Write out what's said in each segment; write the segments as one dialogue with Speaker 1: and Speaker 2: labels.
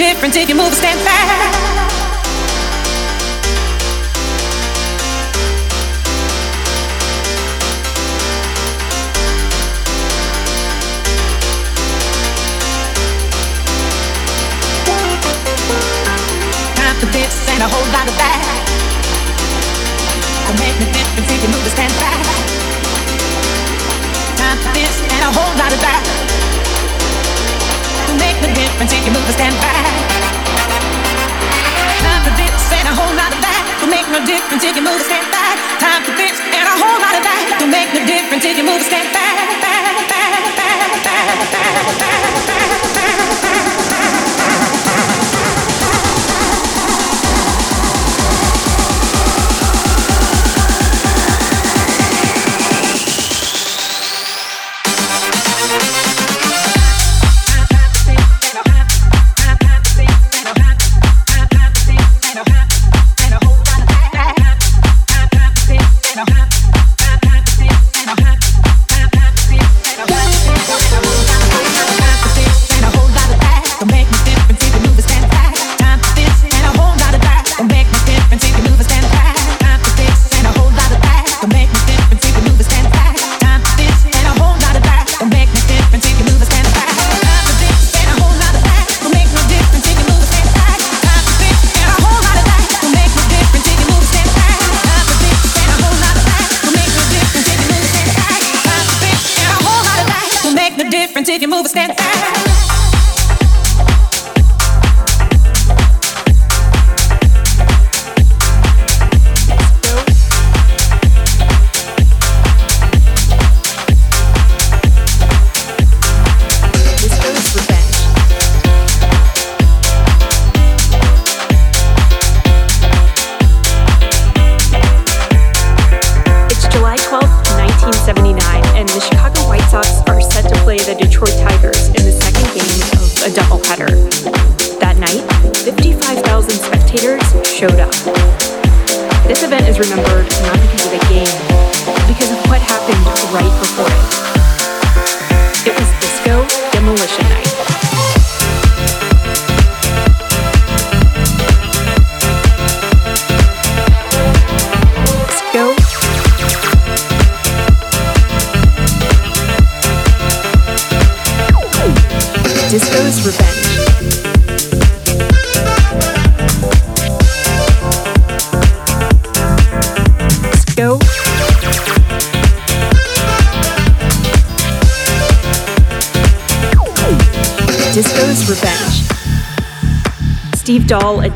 Speaker 1: difference if you move or stand back. To this and a whole lot of that. Will make me difference if you move to stand back. Time for this and a whole lot of that. Me difference if you move to stand back. Time for this and a whole lot of that. Will make no difference if you move to stand back. Time for this and a whole lot of that. Will make no difference if you move to stand back. back, back, back, back, back, back, back, back.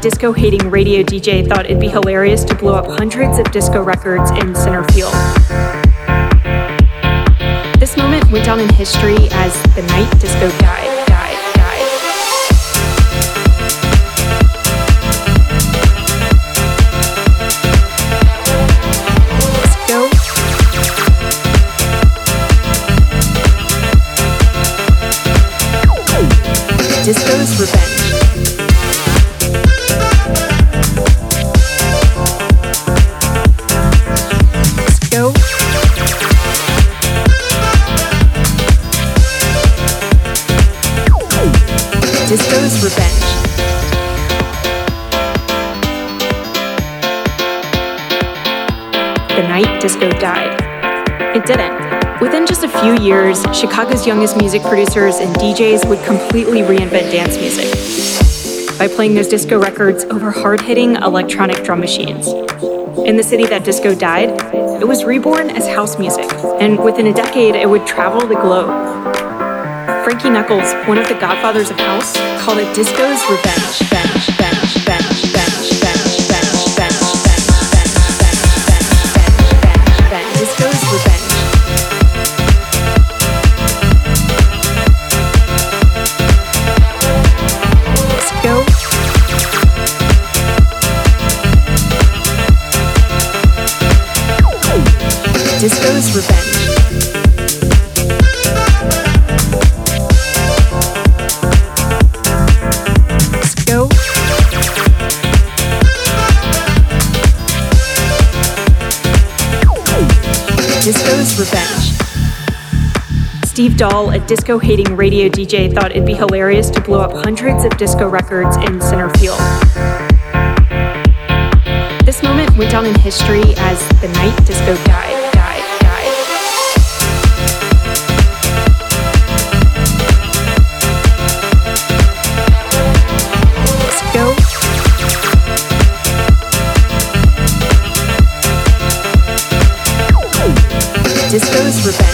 Speaker 2: Disco hating radio DJ, thought it'd be hilarious to blow up hundreds of disco records in center field. This moment went down in history as the night disco died. Disco's Revenge. Disco died. It didn't. Within just a few years, Chicago's youngest music producers and DJs would completely reinvent dance music by playing those disco records over hard hitting electronic drum machines. In the city that disco died, it was reborn as house music, and within a decade, it would travel the globe. Frankie Knuckles, one of the godfathers of house, called it disco's revenge. Bench,
Speaker 3: Steve Dahl, a disco hating radio DJ, thought it'd be hilarious to blow up hundreds of disco records in center field. This moment went down in history as the night disco died. Disco's Revenge.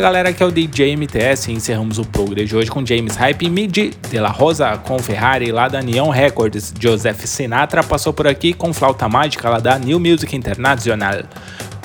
Speaker 4: Fala galera, aqui é o DJ MTS e encerramos o programa de hoje com James Hype Midi de La Rosa com Ferrari lá da Neon Records. Joseph Sinatra passou por aqui com Flauta Mágica lá da New Music International.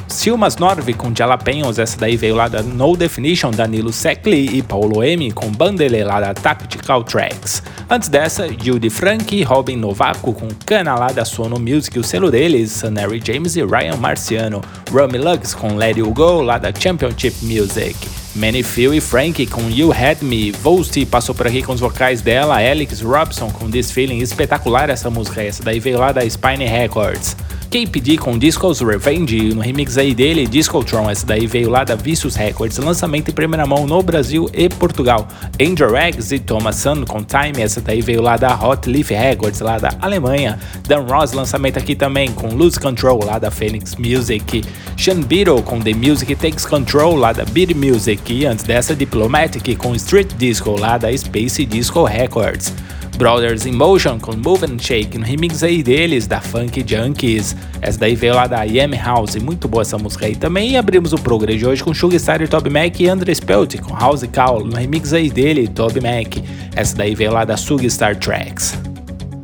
Speaker 4: Silmas Norve com Jalapenos, essa daí veio lá da No Definition, Danilo Secli e Paulo M com Bandele lá da Tactical Tracks. Antes dessa, Judy Frank e Robin Novaco com Cana lá da Sono Music, o selo deles, Sunary James e Ryan Marciano. Rummy Lugs com Let You Go lá da Championship Music. Manny Phil e Frank com You Had Me. Volsty passou por aqui com os vocais dela. Alex Robson com This Feeling. Espetacular essa música. Essa daí veio lá da Spine Records. KPD com Disco's Revenge, no remix aí dele, Discotron, essa daí veio lá da Vicious Records, lançamento em primeira mão no Brasil e Portugal. Angel Eggs e Thomas Sun com Time, essa daí veio lá da Hot Leaf Records, lá da Alemanha. Dan Ross, lançamento aqui também com Lose Control, lá da Phoenix Music. Sean Beatle com The Music Takes Control, lá da Beat Music. E antes dessa, Diplomatic com Street Disco, lá da Space Disco Records. Brothers in Motion com Move and Shake, no remix aí deles, da Funk Junkies. Essa daí veio lá da Yam House, muito boa essa música aí também. E abrimos o programa de hoje com Sugar Toby Mac e André Spelt com House Call, no remix aí dele, Toby Mac. Essa daí veio lá da Sugstar Tracks.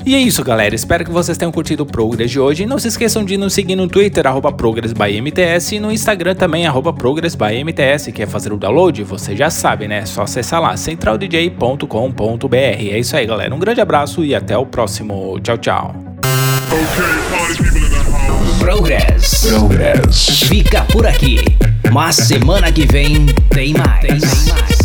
Speaker 4: E é isso, galera. Espero que vocês tenham curtido o Progress de hoje. E não se esqueçam de nos seguir no Twitter, arroba ProgressByMTS, e no Instagram também, arroba ProgressByMTS. Quer fazer o download? Você já sabe, né? É só acessar lá, centraldj.com.br. É isso aí, galera. Um grande abraço e até o próximo. Tchau, tchau.
Speaker 5: Progress.
Speaker 6: Progress.
Speaker 5: Fica por aqui. Mas semana que vem tem mais. Tem mais.